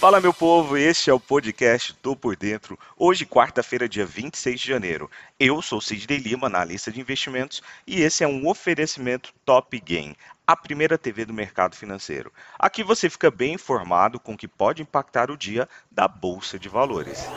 Fala, meu povo, este é o podcast Tô Por Dentro. Hoje, quarta-feira, dia 26 de janeiro. Eu sou Sidney Lima, analista de investimentos, e esse é um oferecimento Top Game, a primeira TV do mercado financeiro. Aqui você fica bem informado com o que pode impactar o dia da Bolsa de Valores.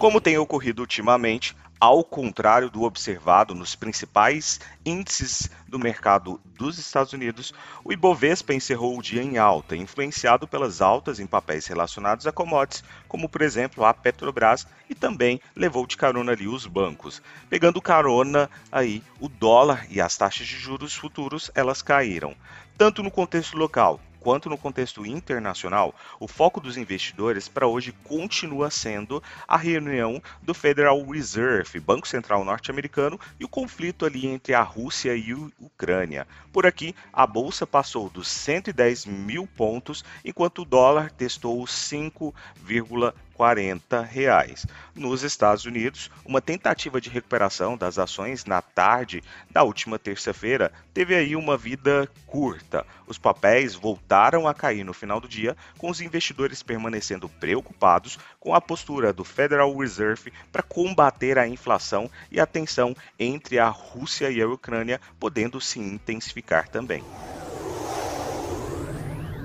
Como tem ocorrido ultimamente, ao contrário do observado nos principais índices do mercado dos Estados Unidos, o Ibovespa encerrou o dia em alta, influenciado pelas altas em papéis relacionados a commodities, como por exemplo a Petrobras, e também levou de carona ali os bancos. Pegando carona aí, o dólar e as taxas de juros futuros, elas caíram. Tanto no contexto local quanto no contexto internacional, o foco dos investidores para hoje continua sendo a reunião do Federal Reserve, Banco Central norte-americano, e o conflito ali entre a Rússia e a Ucrânia. Por aqui, a bolsa passou dos 110 mil pontos, enquanto o dólar testou os 5,40 40 reais. Nos Estados Unidos, uma tentativa de recuperação das ações na tarde da última terça-feira teve aí uma vida curta. Os papéis voltaram a cair no final do dia, com os investidores permanecendo preocupados com a postura do Federal Reserve para combater a inflação e a tensão entre a Rússia e a Ucrânia podendo se intensificar também.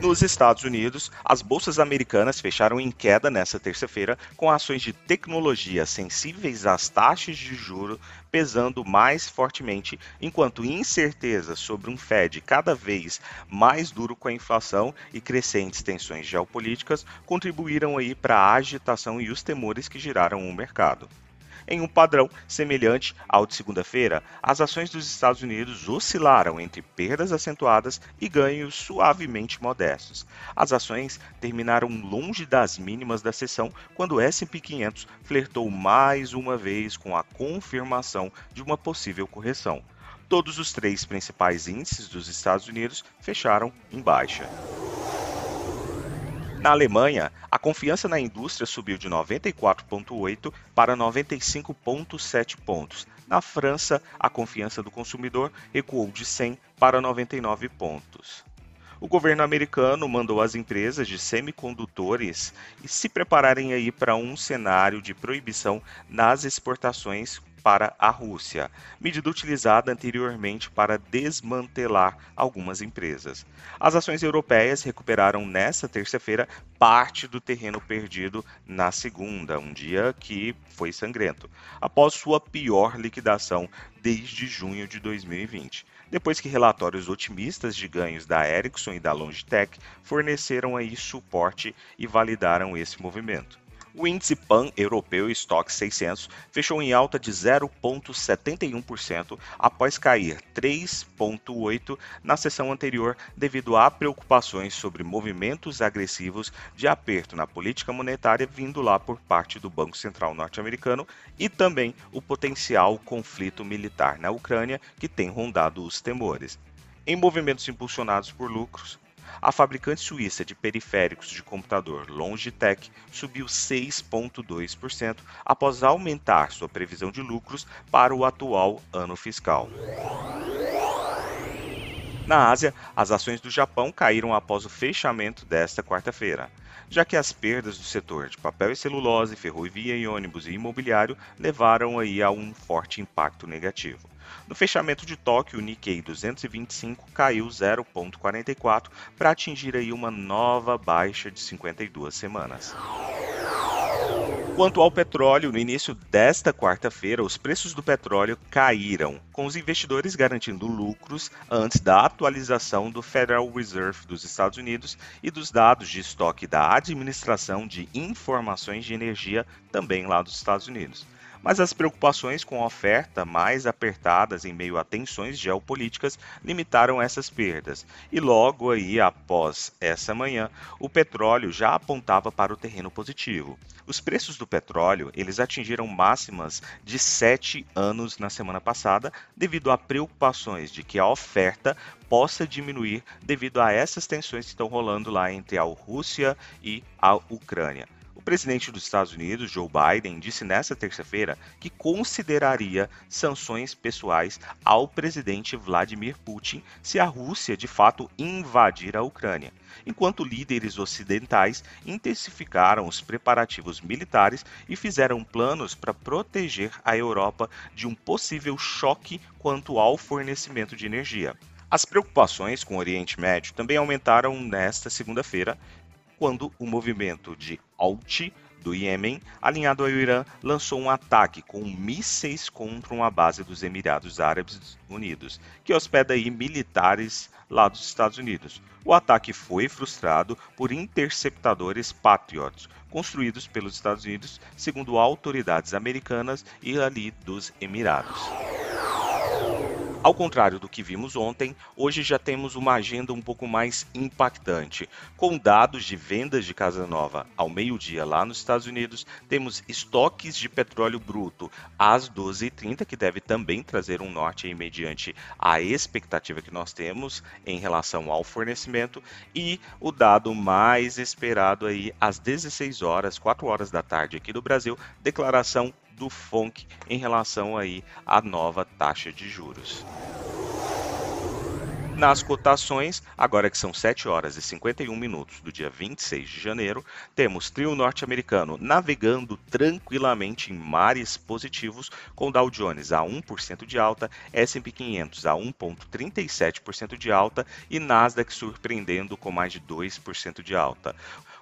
Nos Estados Unidos, as bolsas americanas fecharam em queda nesta terça-feira, com ações de tecnologia sensíveis às taxas de juro pesando mais fortemente, enquanto incerteza sobre um Fed cada vez mais duro com a inflação e crescentes tensões geopolíticas contribuíram aí para a agitação e os temores que giraram o mercado. Em um padrão semelhante ao de segunda-feira, as ações dos Estados Unidos oscilaram entre perdas acentuadas e ganhos suavemente modestos. As ações terminaram longe das mínimas da sessão quando o S&P 500 flertou mais uma vez com a confirmação de uma possível correção. Todos os três principais índices dos Estados Unidos fecharam em baixa. Na Alemanha, a confiança na indústria subiu de 94,8 para 95,7 pontos. Na França, a confiança do consumidor recuou de 100 para 99 pontos. O governo americano mandou as empresas de semicondutores se prepararem aí para um cenário de proibição nas exportações para a Rússia, medida utilizada anteriormente para desmantelar algumas empresas. As ações europeias recuperaram nesta terça-feira parte do terreno perdido na segunda, um dia que foi sangrento, após sua pior liquidação desde junho de 2020 depois que relatórios otimistas de ganhos da Ericsson e da Logitech forneceram aí suporte e validaram esse movimento. O índice pan-europeu Stock 600 fechou em alta de 0,71% após cair 3,8% na sessão anterior devido a preocupações sobre movimentos agressivos de aperto na política monetária vindo lá por parte do Banco Central norte-americano e também o potencial conflito militar na Ucrânia que tem rondado os temores. Em movimentos impulsionados por lucros, a fabricante suíça de periféricos de computador Logitech subiu 6,2% após aumentar sua previsão de lucros para o atual ano fiscal. Na Ásia, as ações do Japão caíram após o fechamento desta quarta-feira, já que as perdas do setor de papel e celulose, ferrovia e ônibus e imobiliário levaram aí a um forte impacto negativo. No fechamento de Tóquio, o Nikkei 225 caiu 0,44 para atingir aí uma nova baixa de 52 semanas. Quanto ao petróleo, no início desta quarta-feira, os preços do petróleo caíram, com os investidores garantindo lucros antes da atualização do Federal Reserve dos Estados Unidos e dos dados de estoque da Administração de Informações de Energia, também lá dos Estados Unidos mas as preocupações com a oferta mais apertadas em meio a tensões geopolíticas limitaram essas perdas. E logo aí após essa manhã, o petróleo já apontava para o terreno positivo. Os preços do petróleo, eles atingiram máximas de sete anos na semana passada, devido a preocupações de que a oferta possa diminuir devido a essas tensões que estão rolando lá entre a Rússia e a Ucrânia. O presidente dos Estados Unidos, Joe Biden, disse nesta terça-feira que consideraria sanções pessoais ao presidente Vladimir Putin se a Rússia de fato invadir a Ucrânia, enquanto líderes ocidentais intensificaram os preparativos militares e fizeram planos para proteger a Europa de um possível choque quanto ao fornecimento de energia. As preocupações com o Oriente Médio também aumentaram nesta segunda-feira, quando o movimento de Houthi do Iêmen, alinhado ao Irã, lançou um ataque com mísseis contra uma base dos Emirados Árabes Unidos, que hospeda aí militares lá dos Estados Unidos. O ataque foi frustrado por interceptadores Patriot, construídos pelos Estados Unidos, segundo autoridades americanas e ali dos Emirados. Ao contrário do que vimos ontem, hoje já temos uma agenda um pouco mais impactante. Com dados de vendas de casa nova ao meio-dia lá nos Estados Unidos, temos estoques de petróleo bruto às 12h30, que deve também trazer um norte aí mediante a expectativa que nós temos em relação ao fornecimento, e o dado mais esperado aí às 16 horas, 4 horas da tarde aqui do Brasil, declaração do FONC em relação aí à nova taxa de juros. Nas cotações, agora que são 7 horas e 51 minutos do dia 26 de janeiro, temos trio norte-americano navegando tranquilamente em mares positivos, com Dow Jones a 1% de alta, S&P 500 a 1,37% de alta e Nasdaq surpreendendo com mais de 2% de alta.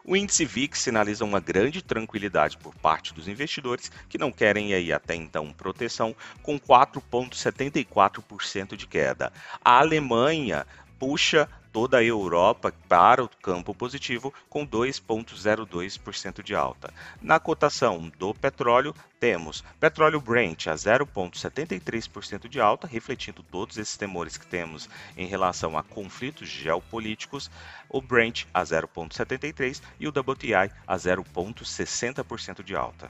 O índice VIX sinaliza uma grande tranquilidade por parte dos investidores que não querem aí até então proteção, com 4,74% de queda. A Alemanha puxa toda a Europa para o campo positivo com 2,02% de alta. Na cotação do petróleo, temos petróleo Brent a 0,73% de alta, refletindo todos esses temores que temos em relação a conflitos geopolíticos, o Brent a 0,73% e o WTI a 0,60% de alta.